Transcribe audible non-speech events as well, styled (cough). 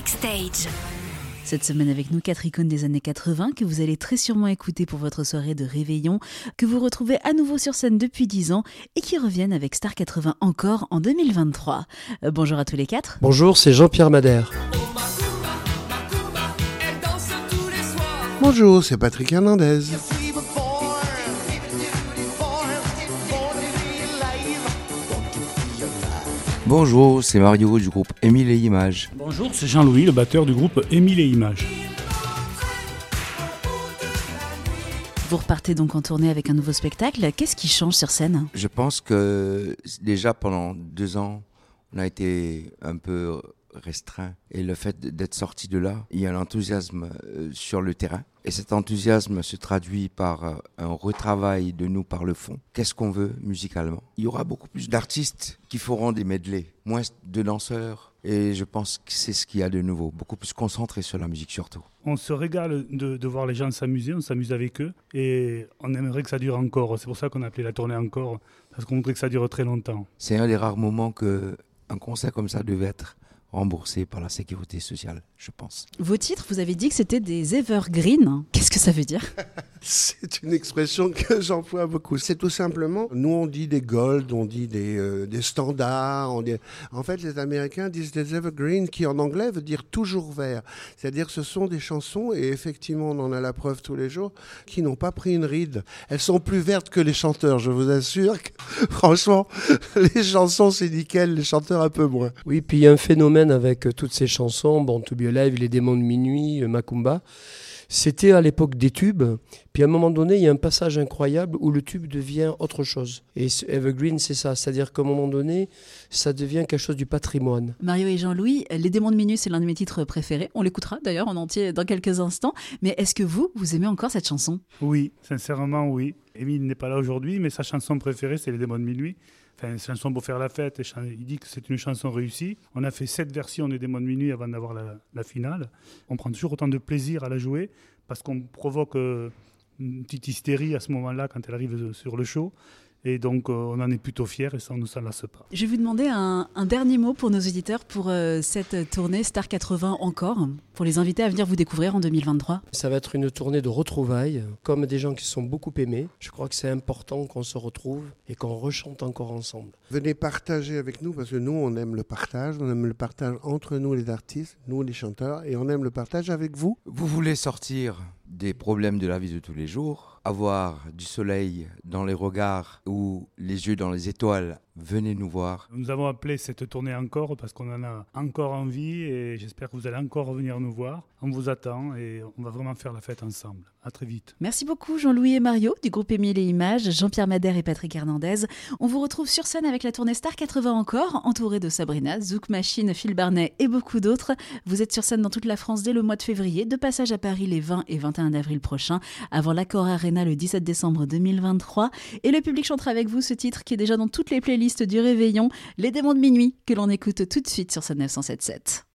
Backstage. Cette semaine avec nous, quatre icônes des années 80 que vous allez très sûrement écouter pour votre soirée de réveillon, que vous retrouvez à nouveau sur scène depuis 10 ans et qui reviennent avec Star 80 encore en 2023. Euh, bonjour à tous les quatre. Bonjour, c'est Jean-Pierre Madère. Bonjour, c'est Patrick Hernandez. Bonjour, c'est Mario du groupe Émile et Images. Bonjour, c'est Jean-Louis, le batteur du groupe Émile et Images. Vous repartez donc en tournée avec un nouveau spectacle. Qu'est-ce qui change sur scène? Je pense que déjà pendant deux ans, on a été un peu restreint. Et le fait d'être sorti de là, il y a un enthousiasme euh, sur le terrain. Et cet enthousiasme se traduit par euh, un retravail de nous par le fond. Qu'est-ce qu'on veut musicalement? Il y aura beaucoup plus d'artistes qui feront des medleys, moins de danseurs. Et je pense que c'est ce qu'il y a de nouveau, beaucoup plus concentré sur la musique surtout. On se régale de, de voir les gens s'amuser, on s'amuse avec eux et on aimerait que ça dure encore. C'est pour ça qu'on a appelé la tournée encore, parce qu'on voudrait que ça dure très longtemps. C'est un des rares moments que un concert comme ça devait être remboursé par la sécurité sociale, je pense. Vos titres, vous avez dit que c'était des evergreen. Qu'est-ce que ça veut dire? (laughs) C'est une expression que j'emploie beaucoup. C'est tout simplement, nous on dit des gold, on dit des, euh, des standards. On dit... En fait, les Américains disent des evergreen, qui en anglais veut dire toujours vert. C'est-à-dire que ce sont des chansons, et effectivement on en a la preuve tous les jours, qui n'ont pas pris une ride. Elles sont plus vertes que les chanteurs, je vous assure. (laughs) Franchement, les chansons c'est nickel, les chanteurs un peu moins. Oui, puis il y a un phénomène avec euh, toutes ces chansons, Bon to Be Alive, Les démons de minuit, euh, Macumba. C'était à l'époque des tubes, puis à un moment donné, il y a un passage incroyable où le tube devient autre chose. Et Evergreen, c'est ça, c'est-à-dire qu'à un moment donné, ça devient quelque chose du patrimoine. Mario et Jean-Louis, Les démons de minuit, c'est l'un de mes titres préférés. On l'écoutera d'ailleurs en entier dans quelques instants. Mais est-ce que vous, vous aimez encore cette chanson? Oui, sincèrement, oui. Émile n'est pas là aujourd'hui, mais sa chanson préférée, c'est Les démons de minuit. Enfin, une chanson pour faire la fête. Il dit que c'est une chanson réussie. On a fait sept versions des démons de minuit avant d'avoir la, finale. On prend toujours autant de plaisir à la jouer parce qu'on provoque euh, une petite hystérie à ce moment-là quand elle arrive sur le show. Et donc, euh, on en est plutôt fiers et ça ne s'en lasse pas. Je vais vous demander un, un, dernier mot pour nos auditeurs pour euh, cette tournée Star 80 encore, pour les inviter à venir vous découvrir en 2023. Ça va être une tournée de retrouvailles, comme des gens qui sont beaucoup aimés. Je crois que c'est important qu'on se retrouve et qu'on rechante encore ensemble. Venez partager avec nous parce que nous, on aime le partage. On aime le partage entre nous, les artistes, nous, les chanteurs, et on aime le partage avec vous. Vous voulez sortir des problèmes de la vie de tous les jours, avoir du soleil dans les regards ou les yeux dans les étoiles, venez nous voir. Nous avons appelé cette tournée encore parce qu'on en a encore envie et j'espère que vous allez encore revenir nous voir. On vous attend et on va vraiment faire la fête ensemble. À très vite. Merci beaucoup Jean-Louis et Mario du groupe Émile et Images, Jean-Pierre Madère et Patrick Hernandez. On vous retrouve sur scène avec la tournée Star 80 encore, entouré de Sabrina, Zouk Machine, Phil Barnet et beaucoup d'autres. Vous êtes sur scène dans toute la France dès le mois de février, de passage à Paris les 20 et 21 avril prochains, avant l'Accor Arena le 17 décembre 2023. Et le public chantera avec vous ce titre qui est déjà dans toutes les playlists du réveillon, Les démons de minuit, que l'on écoute tout de suite sur ce 977.